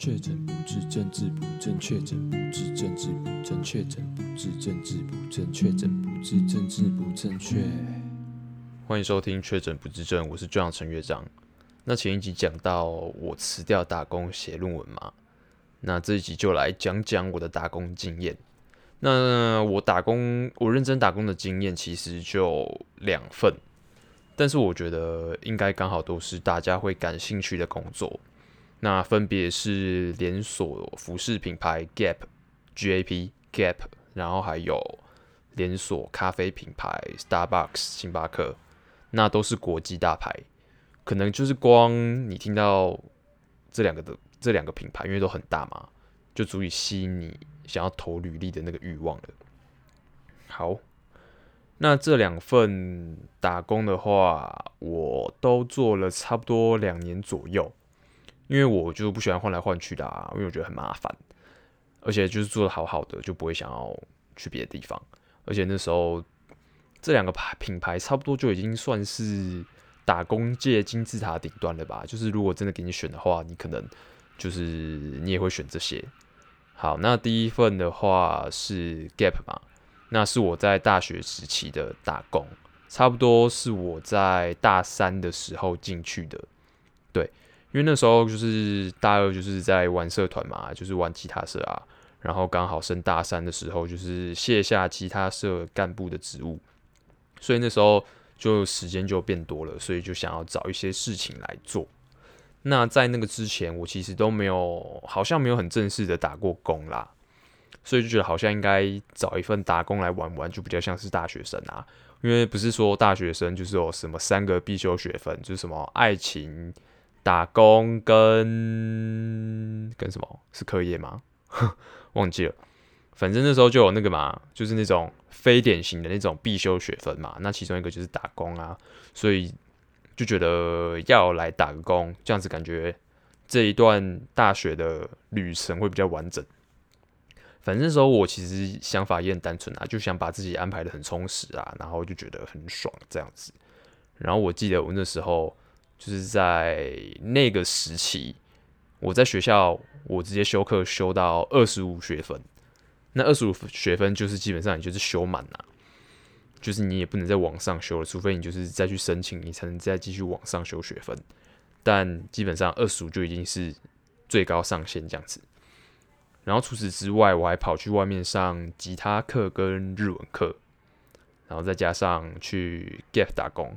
确诊不治，政治不正确；确诊不治，政治不正确；确诊不治，政治不正确；确诊不治，政治不正确。欢迎收听《确诊不治症》，我是队长陈乐章。那前一集讲到我辞掉打工写论文嘛，那这一集就来讲讲我的打工经验。那我打工，我认真打工的经验其实就两份，但是我觉得应该刚好都是大家会感兴趣的工作。那分别是连锁服饰品牌 Gap，G-A-P Gap，然后还有连锁咖啡品牌 Starbucks 星巴克，那都是国际大牌，可能就是光你听到这两个的这两个品牌，因为都很大嘛，就足以吸引你想要投履历的那个欲望了。好，那这两份打工的话，我都做了差不多两年左右。因为我就不喜欢换来换去的啊，因为我觉得很麻烦，而且就是做的好好的，就不会想要去别的地方。而且那时候这两个牌品牌差不多就已经算是打工界金字塔顶端了吧。就是如果真的给你选的话，你可能就是你也会选这些。好，那第一份的话是 Gap 嘛，那是我在大学时期的打工，差不多是我在大三的时候进去的，对。因为那时候就是大二，就是在玩社团嘛，就是玩吉他社啊。然后刚好升大三的时候，就是卸下吉他社干部的职务，所以那时候就时间就变多了，所以就想要找一些事情来做。那在那个之前，我其实都没有，好像没有很正式的打过工啦，所以就觉得好像应该找一份打工来玩玩，就比较像是大学生啊。因为不是说大学生就是有什么三个必修学分，就是什么爱情。打工跟跟什么是课业吗？忘记了，反正那时候就有那个嘛，就是那种非典型的那种必修学分嘛。那其中一个就是打工啊，所以就觉得要来打工，这样子感觉这一段大学的旅程会比较完整。反正那时候我其实想法也很单纯啊，就想把自己安排得很充实啊，然后就觉得很爽这样子。然后我记得我那时候。就是在那个时期，我在学校，我直接修课修到二十五学分。那二十五学分就是基本上你就是修满了，就是你也不能再往上修了，除非你就是再去申请，你才能再继续往上修学分。但基本上二十五就已经是最高上限这样子。然后除此之外，我还跑去外面上吉他课跟日文课，然后再加上去 Gap 打工。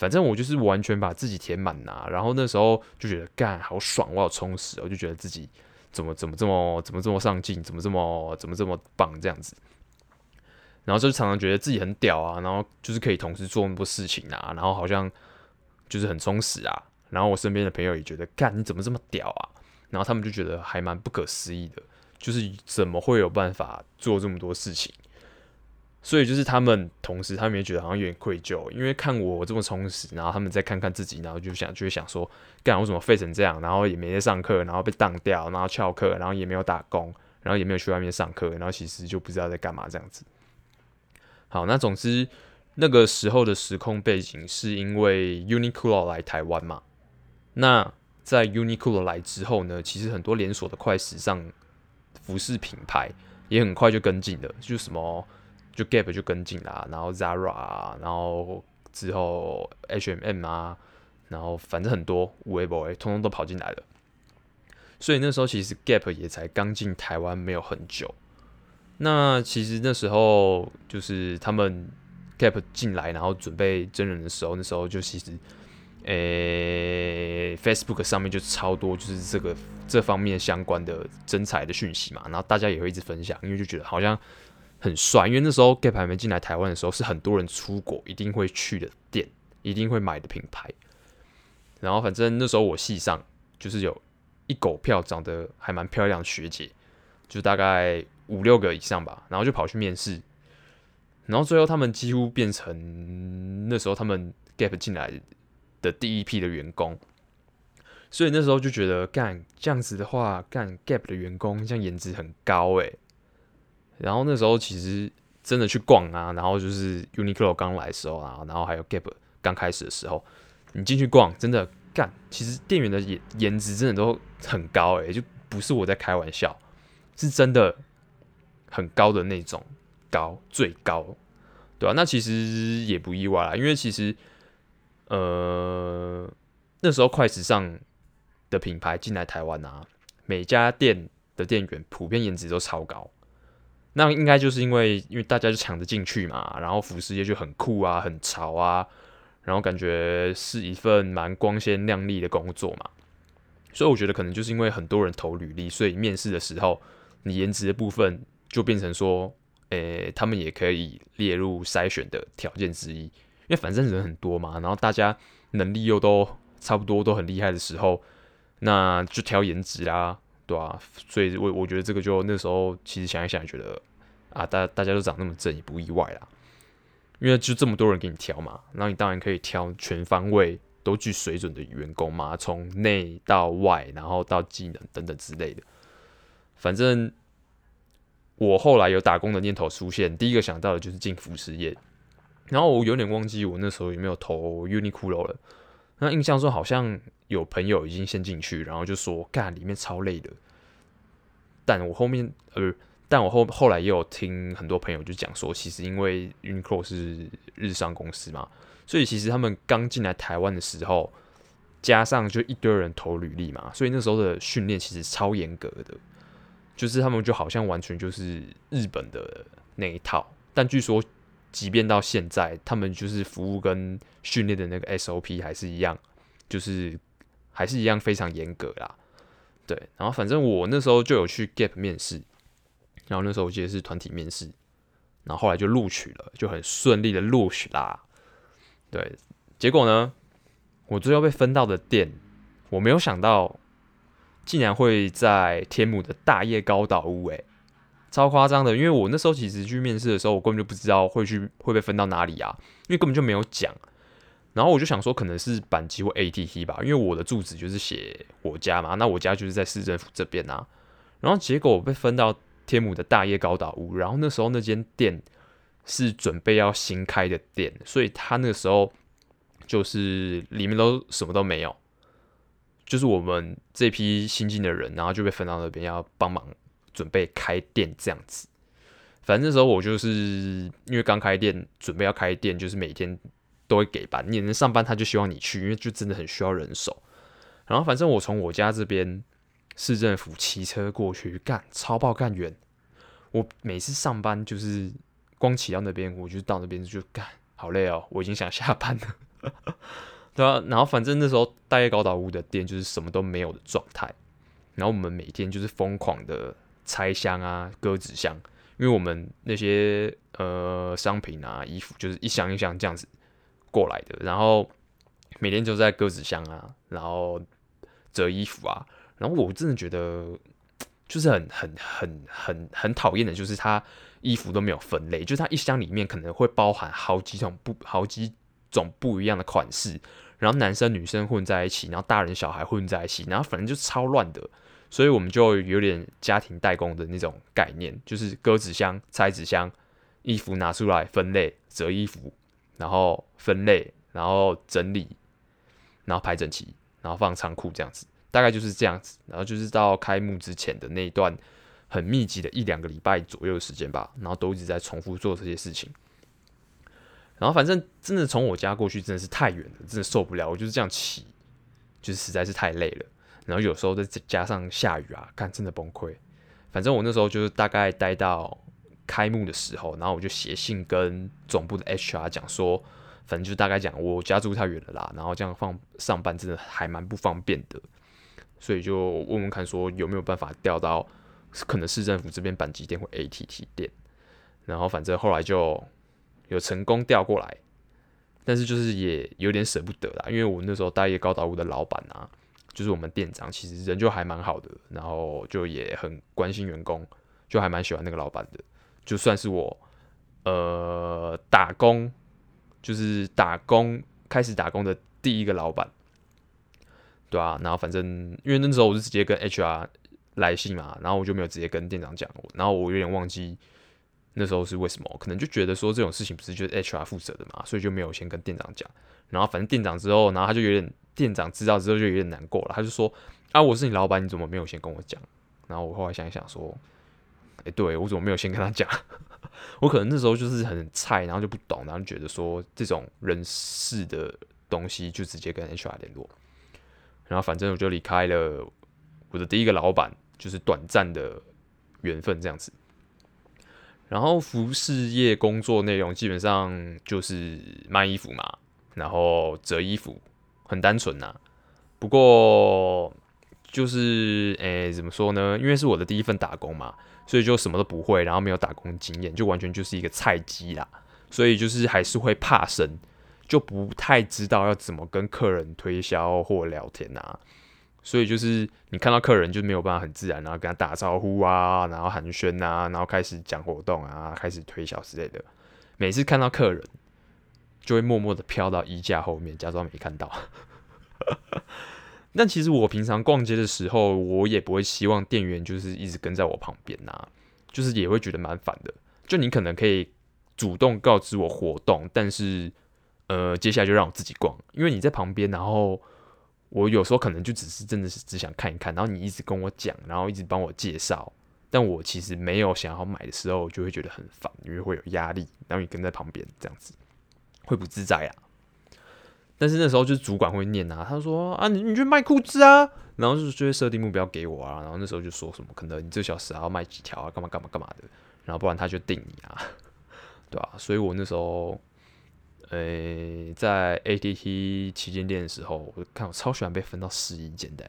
反正我就是完全把自己填满呐，然后那时候就觉得干好爽，我好充实，我就觉得自己怎么怎么这么怎么这么上进，怎么这么怎么这么棒这样子，然后就常常觉得自己很屌啊，然后就是可以同时做那么多事情啊，然后好像就是很充实啊，然后我身边的朋友也觉得干你怎么这么屌啊，然后他们就觉得还蛮不可思议的，就是怎么会有办法做这么多事情。所以就是他们同时，他们也觉得好像有点愧疚，因为看我这么充实，然后他们再看看自己，然后就想就会想说，干我怎么废成这样，然后也没在上课，然后被当掉，然后翘课，然后也没有打工，然后也没有去外面上课，然后其实就不知道在干嘛这样子。好，那总之那个时候的时空背景是因为 Uniqlo 来台湾嘛。那在 Uniqlo 来之后呢，其实很多连锁的快时尚服饰品牌也很快就跟进了，就什么。就 Gap 就跟进啦，然后 Zara 啊，然后之后 H&M 啊，然后反正很多 Weibo 通通都跑进来了。所以那时候其实 Gap 也才刚进台湾没有很久。那其实那时候就是他们 Gap 进来，然后准备真人的时候，那时候就其实，诶、Facebook 上面就超多就是这个这方面相关的真才的讯息嘛，然后大家也会一直分享，因为就觉得好像。很帅，因为那时候 Gap 还没进来台湾的时候，是很多人出国一定会去的店，一定会买的品牌。然后反正那时候我系上就是有一狗票长得还蛮漂亮的学姐，就大概五六个以上吧，然后就跑去面试。然后最后他们几乎变成那时候他们 Gap 进来的第一批的员工，所以那时候就觉得干这样子的话，干 Gap 的员工这样颜值很高诶。然后那时候其实真的去逛啊，然后就是 Uniqlo 刚来的时候啊，然后还有 Gap 刚开始的时候，你进去逛真的干，其实店员的颜颜值真的都很高诶、就不是我在开玩笑，是真的很高的那种高，最高，对、啊？那其实也不意外啦，因为其实呃那时候快时尚的品牌进来台湾啊，每家店的店员普遍颜值都超高。那应该就是因为，因为大家就抢着进去嘛，然后服饰业就很酷啊，很潮啊，然后感觉是一份蛮光鲜亮丽的工作嘛，所以我觉得可能就是因为很多人投履历，所以面试的时候，你颜值的部分就变成说，诶、他们也可以列入筛选的条件之一，因为反正人很多嘛，然后大家能力又都差不多，都很厉害的时候，那就挑颜值啦。对啊，所以我我觉得这个就那时候其实想一想，觉得啊，大大家都长那么正也不意外啦，因为就这么多人给你挑嘛，然后你当然可以挑全方位都具水准的员工嘛，从内到外，然后到技能等等之类的。反正我后来有打工的念头出现，第一个想到的就是进服饰业，然后我有点忘记我那时候有没有投 Uniqlo 了。那印象中好像有朋友已经先进去，然后就说干里面超累的。但我后面呃，但我后后来也有听很多朋友就讲说，其实因为 Uniqlo 是日商公司嘛，所以其实他们刚进来台湾的时候，加上就一堆人投履历嘛，所以那时候的训练其实超严格的，就是他们就好像完全就是日本的那一套。但据说。即便到现在，他们就是服务跟训练的那个 SOP 还是一样，就是还是一样非常严格啦。对，然后反正我那时候就有去 Gap 面试，然后那时候我记得是团体面试，然后后来就录取了，就很顺利的录取啦。对，结果呢，我最后被分到的店，我没有想到竟然会在天母的大叶高岛屋，诶。超夸张的，因为我那时候其实去面试的时候，我根本就不知道会去会被分到哪里啊，因为根本就没有讲。然后我就想说，可能是板机或 ATT 吧，因为我的住址就是写我家嘛，那我家就是在市政府这边啊。然后结果我被分到天母的大叶高岛屋，然后那时候那间店是准备要新开的店，所以他那时候就是里面都什么都没有，就是我们这批新进的人，然后就被分到那边要帮忙。准备开店这样子，反正那时候我就是因为刚开店，准备要开店，就是每天都会给班。你能上班，他就希望你去，因为就真的很需要人手。然后反正我从我家这边市政府骑车过去，干超爆干远。我每次上班就是光骑到那边，我就到那边就干好累哦，我已经想下班了。对啊，然后反正那时候大叶高岛屋的店就是什么都没有的状态，然后我们每天就是疯狂的。拆箱啊，割纸箱，因为我们那些呃商品啊、衣服，就是一箱一箱这样子过来的，然后每天就在割纸箱啊，然后折衣服啊，然后我真的觉得就是很很很很很讨厌的，就是他衣服都没有分类，就是他一箱里面可能会包含好几种不好几种不一样的款式，然后男生女生混在一起，然后大人小孩混在一起，然后反正就超乱的。所以我们就有点家庭代工的那种概念，就是割纸箱、拆纸箱，衣服拿出来分类、折衣服，然后分类，然后整理，然后排整齐，然后放仓库这样子，大概就是这样子。然后就是到开幕之前的那一段很密集的一两个礼拜左右的时间吧，然后都一直在重复做这些事情。然后反正真的从我家过去真的是太远了，真的受不了，我就是这样骑，就是实在是太累了。然后有时候再加上下雨啊，看真的崩溃。反正我那时候就是大概待到开幕的时候，然后我就写信跟总部的 HR 讲说，反正就大概讲我家住太远了啦，然后这样放上班真的还蛮不方便的，所以就问问看说有没有办法调到可能市政府这边板机店或 ATT 店。然后反正后来就有成功调过来，但是就是也有点舍不得啦，因为我那时候大业高岛屋的老板啊。就是我们店长，其实人就还蛮好的，然后就也很关心员工，就还蛮喜欢那个老板的。就算是我，呃，打工，就是打工开始打工的第一个老板，对啊，然后反正因为那时候我是直接跟 HR 来信嘛，然后我就没有直接跟店长讲，然后我有点忘记那时候是为什么，可能就觉得说这种事情不是就是 HR 负责的嘛，所以就没有先跟店长讲。然后反正店长之后，然后他就有点。店长知道之后就有点难过了，他就说：“啊，我是你老板，你怎么没有先跟我讲？”然后我后来想一想说，哎、对我怎么没有先跟他讲？我可能那时候就是很菜，然后就不懂，然后觉得说这种人事的东西就直接跟 HR 联络。然后反正我就离开了我的第一个老板，就是短暂的缘分这样子。然后服饰业工作内容基本上就是卖衣服嘛，然后折衣服，很单纯呐。不过就是诶，怎么说呢？因为是我的第一份打工嘛，所以就什么都不会，然后没有打工经验，就完全就是一个菜鸡啦。所以就是还是会怕生，就不太知道要怎么跟客人推销或聊天啊。所以就是你看到客人就没有办法很自然，然后跟他打招呼啊，然后寒暄啊，然后开始讲活动啊，开始推销之类的。每次看到客人，就会默默的飘到衣架后面，假装没看到。但其实我平常逛街的时候，我也不会希望店员就是一直跟在我旁边呐，就是也会觉得蛮烦的。就你可能可以主动告知我活动，但是呃，接下来就让我自己逛，因为你在旁边，然后。我有时候可能就只是真的是只想看一看，然后你一直跟我讲，然后一直帮我介绍，但我其实没有想要买的时候，就会觉得很烦，因为会有压力，然后你跟在旁边这样子会不自在啊。但是那时候就是主管会念啊，他说啊，你你去卖裤子啊，然后就就会设定目标给我啊，然后那时候就说什么可能你这小时还要卖几条啊，干嘛干嘛干嘛的，然后不然他就定你啊，对吧、啊？所以我那时候。诶、在 ATT 旗舰店的时候，我看我超喜欢被分到试衣间的，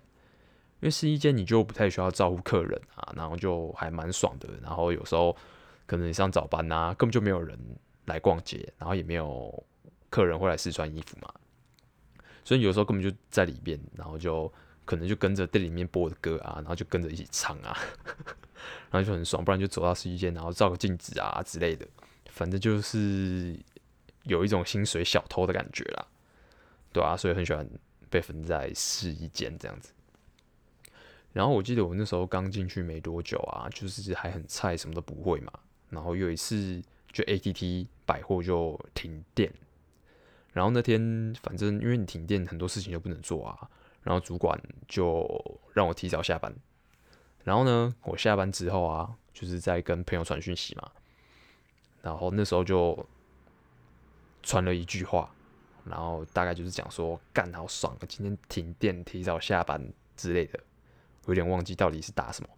因为试衣间你就不太需要照顾客人啊，然后就还蛮爽的。然后有时候可能你上早班啊，根本就没有人来逛街，然后也没有客人会来试穿衣服嘛，所以有时候根本就在里边，然后就可能就跟着店里面播的歌啊，然后就跟着一起唱啊，然后就很爽。不然就走到试衣间，然后照个镜子啊之类的，反正就是。有一种薪水小偷的感觉啦，对啊，所以很喜欢被分在试衣间这样子。然后我记得我那时候刚进去没多久啊，就是还很菜，什么都不会嘛。然后有一次就 ATT 百货就停电，然后那天反正因为你停电，很多事情就不能做啊。然后主管就让我提早下班。然后呢，我下班之后啊，就是在跟朋友传讯息嘛。然后那时候就。传了一句话，然后大概就是讲说干好爽啊，今天停电，提早下班之类的，我有点忘记到底是打什么。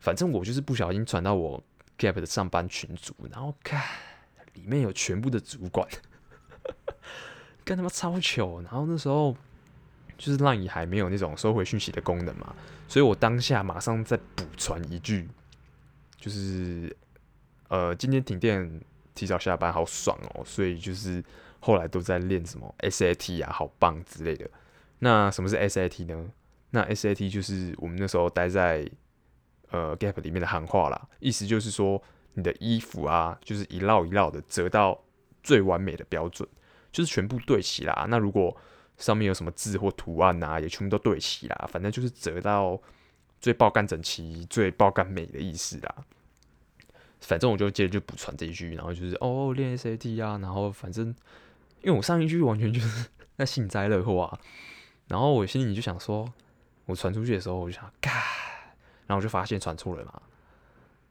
反正我就是不小心传到我 Gap 的上班群组，然后看里面有全部的主管，干他妈超糗。然后那时候就是 LINE 还没有那种收回讯息的功能嘛，所以我当下马上再补传一句，就是呃今天停电。提早下班好爽哦，所以就是后来都在练什么 SAT 啊，好棒之类的。那什么是 SAT 呢？那 SAT 就是我们那时候待在呃 Gap 里面的行话啦，意思就是说你的衣服啊，就是一绕一绕的折到最完美的标准，就是全部对齐啦。那如果上面有什么字或图案啊，也全部都对齐啦，反正就是折到最爆干整齐、最爆干美的意思啦。反正我就接着就补传这一句，然后就是哦练 SAT 啊，然后反正因为我上一句完全就是 在幸灾乐祸啊，然后我心里就想说，我传出去的时候我就想干，然后我就发现传错了嘛，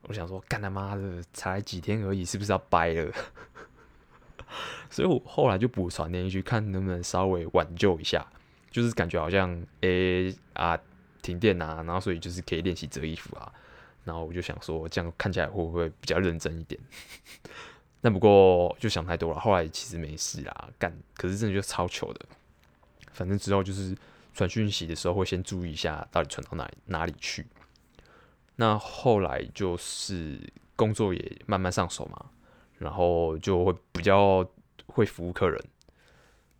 我想说干他妈的才几天而已，是不是要掰了？所以我后来就补传那一句，看能不能稍微挽救一下，就是感觉好像诶、啊停电啊，然后所以就是可以练习折衣服啊。然后我就想说，这样看起来会不会比较认真一点？那不过就想太多了。后来其实没事啦，干，可是真的就超糗的。反正之后就是传讯息的时候会先注意一下，到底传到哪哪里去。那后来就是工作也慢慢上手嘛，然后就会比较会服务客人。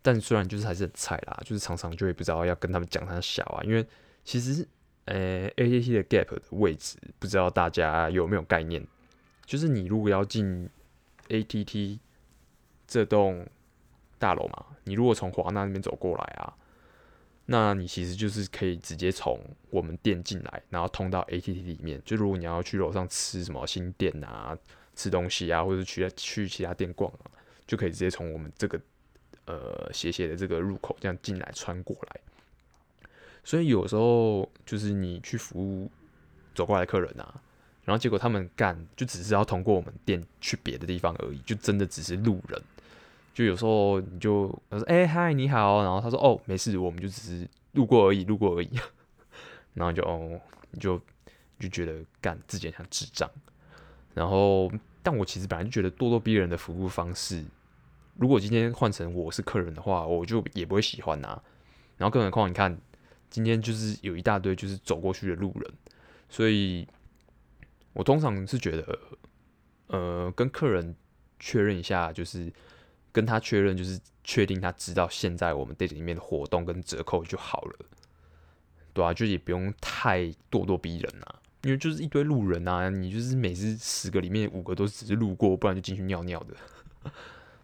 但虽然就是还是很菜啦，就是常常就会不知道要跟他们讲他小啊，因为其实。呃、ATT 的 Gap 的位置，不知道大家有没有概念？就是你如果要进 ATT 这栋大楼嘛，你如果从华纳那边走过来啊，那你其实就是可以直接从我们店进来，然后通到 ATT 里面。就如果你要去楼上吃什么新店啊，吃东西啊，或者去去其他店逛啊，就可以直接从我们这个呃斜斜的这个入口这样进来穿过来。所以有时候就是你去服务走过来的客人啊，然后结果他们干就只是要通过我们店去别的地方而已，就真的只是路人。就有时候你就他说：“哎、嗨，你好。”然后他说：“哦，没事，我们就只是路过而已，路过而已。”然后就哦，你就就觉得干自己很像智障。然后，但我其实本来就觉得咄咄逼人的服务方式，如果今天换成我是客人的话，我就也不会喜欢呐、然后，更何况你看，今天就是有一大堆就是走过去的路人，所以我通常是觉得，呃，跟客人确认一下，就是。跟他确认，就是确定他知道现在我们店里面的活动跟折扣就好了，对啊，就也不用太咄咄逼人啊，因为就是一堆路人啊，你就是每次十个里面五个都只是路过，不然就进去尿尿的，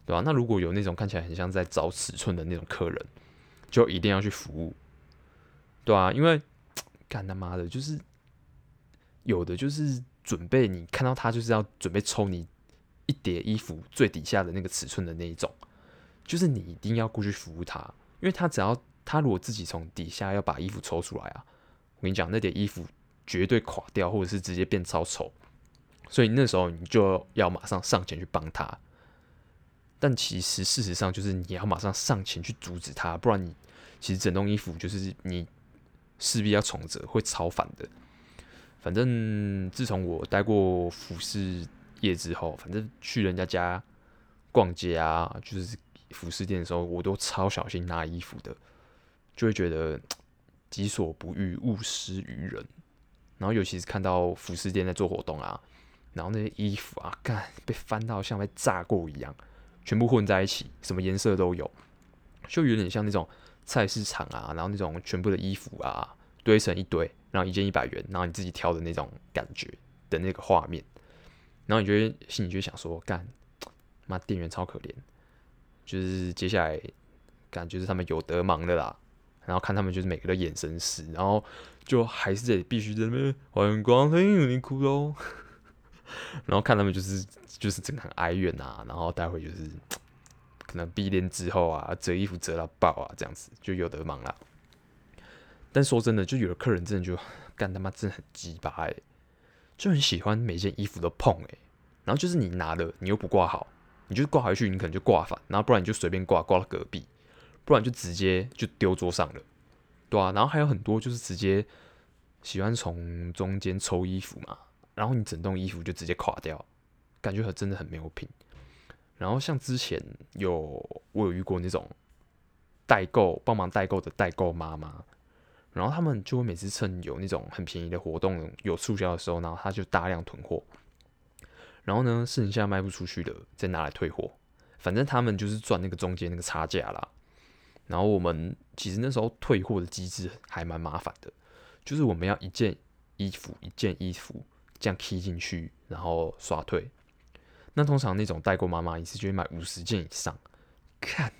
对吧、啊？那如果有那种看起来很像在找尺寸的那种客人，就一定要去服务，对啊，因为干他妈的，就是有的就是准备你看到他就是要准备抽你。一叠衣服最底下的那个尺寸的那一种，就是你一定要过去服务他，因为他只要他如果自己从底下要把衣服抽出来啊，我跟你讲，那叠衣服绝对垮掉，或者是直接变超丑，所以那时候你就要马上上前去帮他。但其实事实上就是你要马上上前去阻止他，不然你其实整栋衣服就是你势必要重折，会超烦的。反正自从我待过服饰业之后，反正去人家家逛街啊，就是服饰店的时候，我都超小心拿衣服的，就会觉得 己所不欲，勿施于人。然后尤其是看到服饰店在做活动啊，然后那些衣服啊，干被翻到像被炸过一样，全部混在一起，什么颜色都有，就有点像那种菜市场啊，然后那种全部的衣服啊堆成一堆，然后一件一百元，然后你自己挑的那种感觉的那个画面。然后你就会心里就想说，干，妈店员超可怜，就是接下来感觉是他们有得忙的啦。然后看他们就是每个的眼神死，然后就还是得必须在那边欢迎光临优衣库喽。然后看他们就是就是真的很哀怨啊，然后待会就是 可能闭店之后啊，折衣服折到爆啊，这样子就有得忙啦。但说真的，就有的客人真的就干他妈真的很鸡巴哎。就很喜欢每件衣服都碰诶、然后就是你拿了，你又不挂好，你就挂回去，你可能就挂反，然后不然你就随便挂，挂到隔壁，不然就直接就丢桌上了，对啊，然后还有很多就是直接喜欢从中间抽衣服嘛，然后你整栋衣服就直接垮掉，感觉很真的很没有品。然后像之前有我有遇过那种代购帮忙代购的代购妈妈。然后他们就会每次趁有那种很便宜的活动有促销的时候，然后他就大量囤货，然后呢，剩下卖不出去的再拿来退货，反正他们就是赚那个中间那个差价啦。然后我们其实那时候退货的机制还蛮麻烦的，就是我们要一件衣服一件衣服这样 key 进去，然后刷退。那通常那种代购妈妈一次就会买五十件以上，看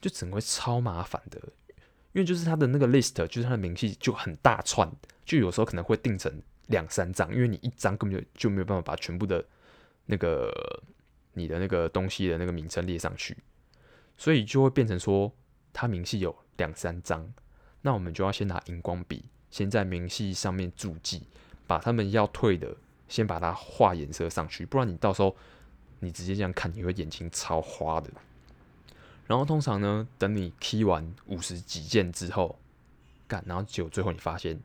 就整个超麻烦的。因为就是他的那个 list，就是他的明细就很大串，就有时候可能会订成两三张，因为你一张根本就就没有办法把全部的那个你的那个东西的那个名称列上去，所以就会变成说他明细有两三张，那我们就要先拿荧光笔先在明细上面注记，把他们要退的先把它画颜色上去，不然你到时候你直接这样看，你会眼睛超花的。然后通常呢，等你 K 完五十几件之后，干，然后结果最后你发现，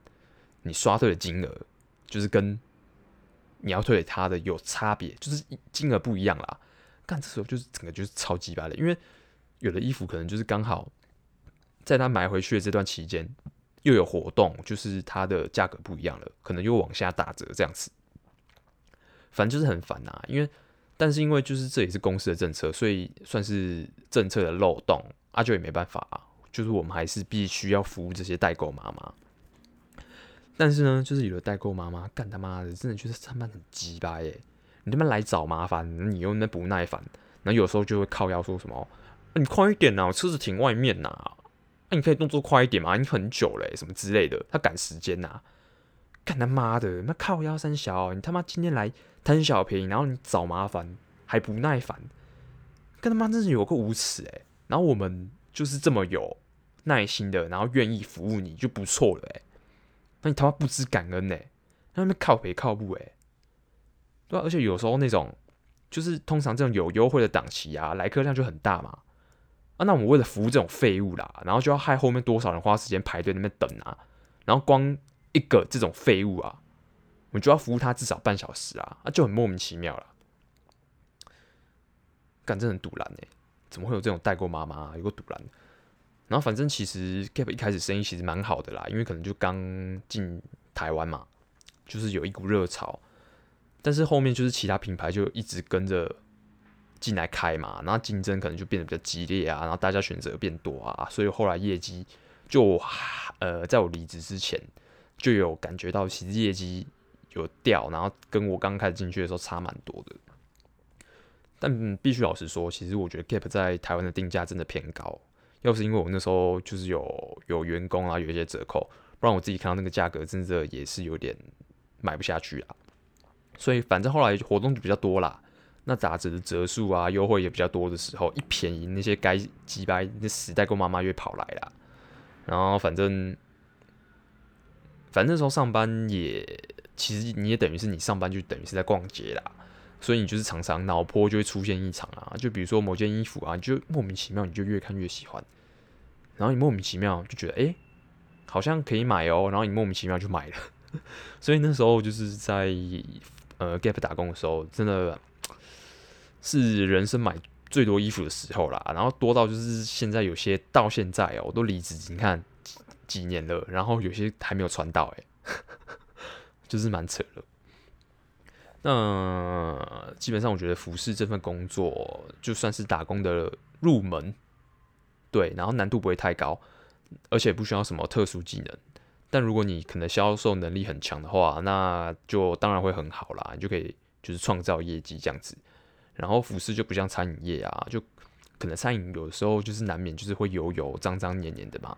你刷退的金额就是跟你要退给他的有差别，就是金额不一样啦。干，这时候就是整个就是超级白的，因为有的衣服可能就是刚好在他买回去的这段期间又有活动，就是它的价格不一样了，可能又往下打折这样子，反正就是很烦呐，因为。但是因为就是这也是公司的政策，所以算是政策的漏洞，阿、啊、就也没办法、啊，就是我们还是必须要服务这些代购妈妈。但是呢，就是有的代购妈妈干他妈的，真的就是他妈很鸡巴耶！你他妈来找麻烦，你又那不耐烦，然后有时候就会靠腰说什么：“、你快一点呐，我车子停外面呐，那、你可以动作快一点嘛，你很久嘞，什么之类的。”他赶时间呐，干他妈的，那靠腰三小，你他妈今天来。贪小便宜，然后你找麻烦还不耐烦，跟他妈真是有个无耻诶。然后我们就是这么有耐心的，然后愿意服务你就不错了诶。那你他妈不知感恩诶。那边靠北靠不诶，对啊，而且有时候那种就是通常这种有优惠的档期啊，来客量就很大嘛。啊，那我们为了服务这种废物啦，然后就要害后面多少人花时间排队那边等啊，然后光一个这种废物啊，我们就要服务他至少半小时啊，啊就很莫名其妙了。干，真的很赌烂哎，怎么会有这种代购妈妈？有个赌烂。然后反正其实 Gap 一开始生意其实蛮好的啦，因为可能就刚进台湾嘛，就是有一股热潮。但是后面就是其他品牌就一直跟着进来开嘛，然后竞争可能就变得比较激烈啊，然后大家选择变多啊，所以后来业绩就呃，在我离职之前就有感觉到其实业绩有掉，然后跟我刚开始进去的时候差蛮多的。但必须老实说，其实我觉得 Gap 在台湾的定价真的偏高。要不是因为我那时候就是有有员工啊，有一些折扣，不然我自己看到那个价格，真的也是有点买不下去啊。所以反正后来活动就比较多啦，那打折的折数啊，优惠也比较多的时候，一便宜那些该几百那死代购妈妈越跑来啦。然后反正反正那时候上班也其实你也等于是你上班就等于是在逛街啦。所以你就是常常脑波就会出现异常啊，就比如说某件衣服啊，你就莫名其妙你就越看越喜欢，然后你莫名其妙就觉得哎、好像可以买哦，然后你莫名其妙就买了。所以那时候就是在呃 Gap 打工的时候，真的是人生买最多衣服的时候啦。然后多到就是现在有些到现在哦，我都离职你看几几年了，然后有些还没有穿到哎，就是蛮扯的。那基本上，我觉得服饰这份工作就算是打工的入门，对，然后难度不会太高，而且不需要什么特殊技能。但如果你可能销售能力很强的话，那就当然会很好啦，你就可以就是创造业绩这样子。然后服饰就不像餐饮业啊，就可能餐饮有的时候就是难免就是会油油脏脏黏黏的嘛。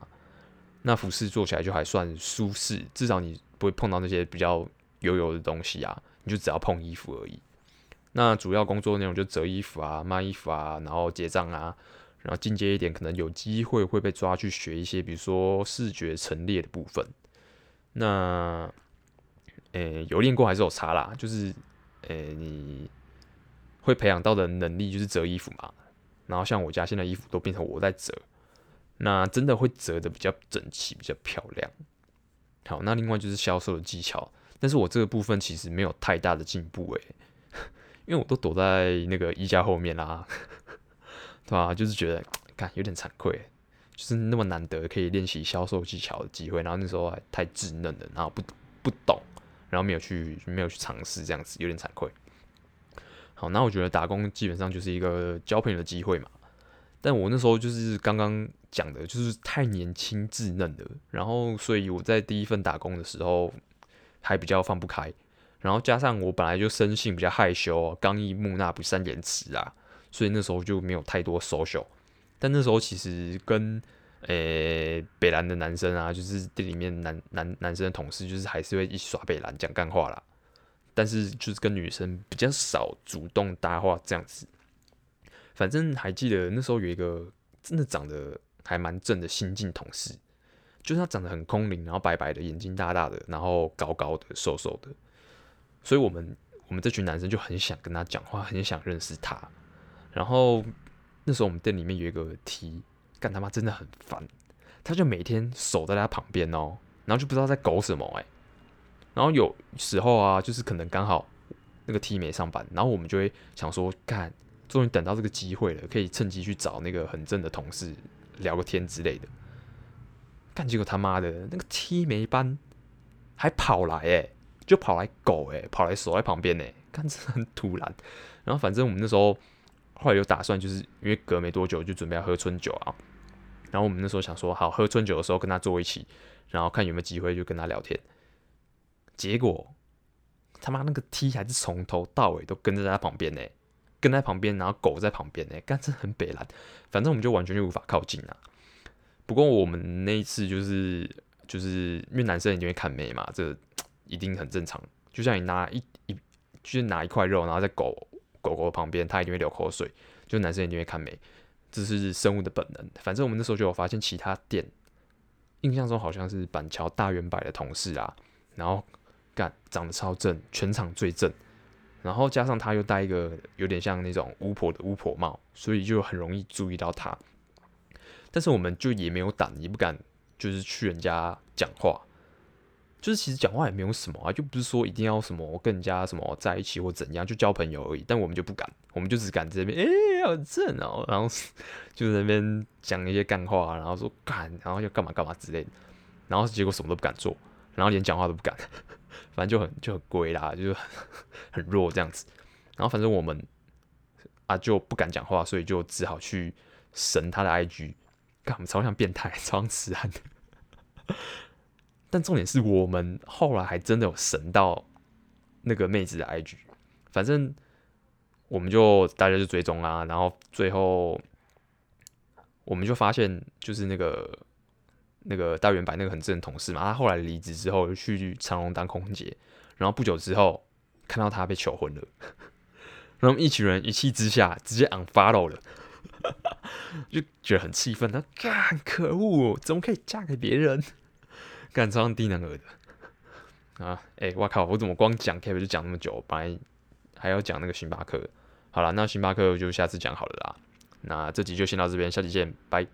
那服饰做起来就还算舒适，至少你不会碰到那些比较油油的东西啊。你就只要碰衣服而已，那主要工作内容就折衣服啊、卖衣服啊，然后结账啊，然后进阶一点，可能有机会会被抓去学一些，比如说视觉陈列的部分。那，诶、有练过还是有差啦，就是，诶、你会培养到的能力就是折衣服嘛。然后像我家现在衣服都变成我在折，那真的会折得比较整齐、比较漂亮。好，那另外就是销售的技巧。但是我这个部分其实没有太大的进步诶，因为我都躲在那个衣架后面啦，对吧？就是觉得，看有点惭愧，就是那么难得可以练习销售技巧的机会，然后那时候还太稚嫩了，然后不不懂，然后没有去没有去尝试这样子，有点惭愧。好，那我觉得打工基本上就是一个交朋友的机会嘛，但我那时候就是刚刚讲的，就是太年轻稚嫩了，然后所以我在第一份打工的时候。还比较放不开，然后加上我本来就生性比较害羞，刚毅木讷，不善言辞啊，所以那时候就没有太多 social。但那时候其实跟诶、北兰的男生啊，就是店里面男男男生的同事，就是还是会一起耍北兰讲干话啦。但是就是跟女生比较少主动搭话这样子。反正还记得那时候有一个真的长得还蛮正的新进同事。就是他长得很空灵，然后白白的，眼睛大大的，然后高高的，瘦瘦的，所以我们我们这群男生就很想跟他讲话，很想认识他。然后那时候我们店里面有一个 T，干他妈真的很烦，他就每天守在他旁边哦，然后就不知道在搞什么哎。然后有时候啊，就是可能刚好那个 T 没上班，然后我们就会想说，干，终于等到这个机会了，可以趁机去找那个很正的同事聊个天之类的。干，结果他妈的那个 T 没班，还跑来诶，就跑来狗诶，跑来守在旁边诶，干，真的很突然。然后反正我们那时候后来有打算，就是因为隔没多久就准备要喝春酒啊。然后我们那时候想说，好，喝春酒的时候跟他坐一起，然后看有没有机会就跟他聊天。结果他妈那个 T 还是从头到尾都跟在他旁边呢，跟在旁边，然后狗在旁边呢，干，真很北烂。反正我们就完全就无法靠近啊。不过我们那一次就是就是因为男生一定会看美嘛，这一定很正常。就像你拿一一就是拿一块肉，然后在狗狗狗旁边，它一定会流口水。就男生一定会看美，这是生物的本能。反正我们那时候就有发现其他店，印象中好像是板桥大圆柏的同事啊，然后干长得超正，全场最正。然后加上他又戴一个有点像那种巫婆的巫婆帽，所以就很容易注意到他。但是我们就也没有胆，也不敢，就是去人家讲话。就是其实讲话也没有什么啊，就不是说一定要什么跟人家什么在一起或怎样，就交朋友而已。但我们就不敢，我们就只敢这边，哎、欸，好正哦，然后 就在那边讲一些干话，然后说干，然后要干嘛干嘛之类的，然后结果什么都不敢做，然后连讲话都不敢，反正就很就很龟啦，就是 很弱这样子。然后反正我们啊就不敢讲话，所以就只好去神他的 IG，干，我们超像变态，超像痴汉的。但重点是我们后来还真的有神到那个妹子的 IG，反正我们就大家就追踪啊，然后最后我们就发现，就是那个那个大圆白那个很正的同事嘛，他后来离职之后去长隆当空姐，然后不久之后看到他被求婚了，然后一群人一气之下直接 unfollow 了，就觉得很气愤，他干可恶，怎么可以嫁给别人？干超低能儿的啊！哎、我靠！我怎么光讲 K 就讲那么久？本来还要讲那个星巴克。好了，那星巴克就下次讲好了啦。那这集就先到这边，下期见，拜。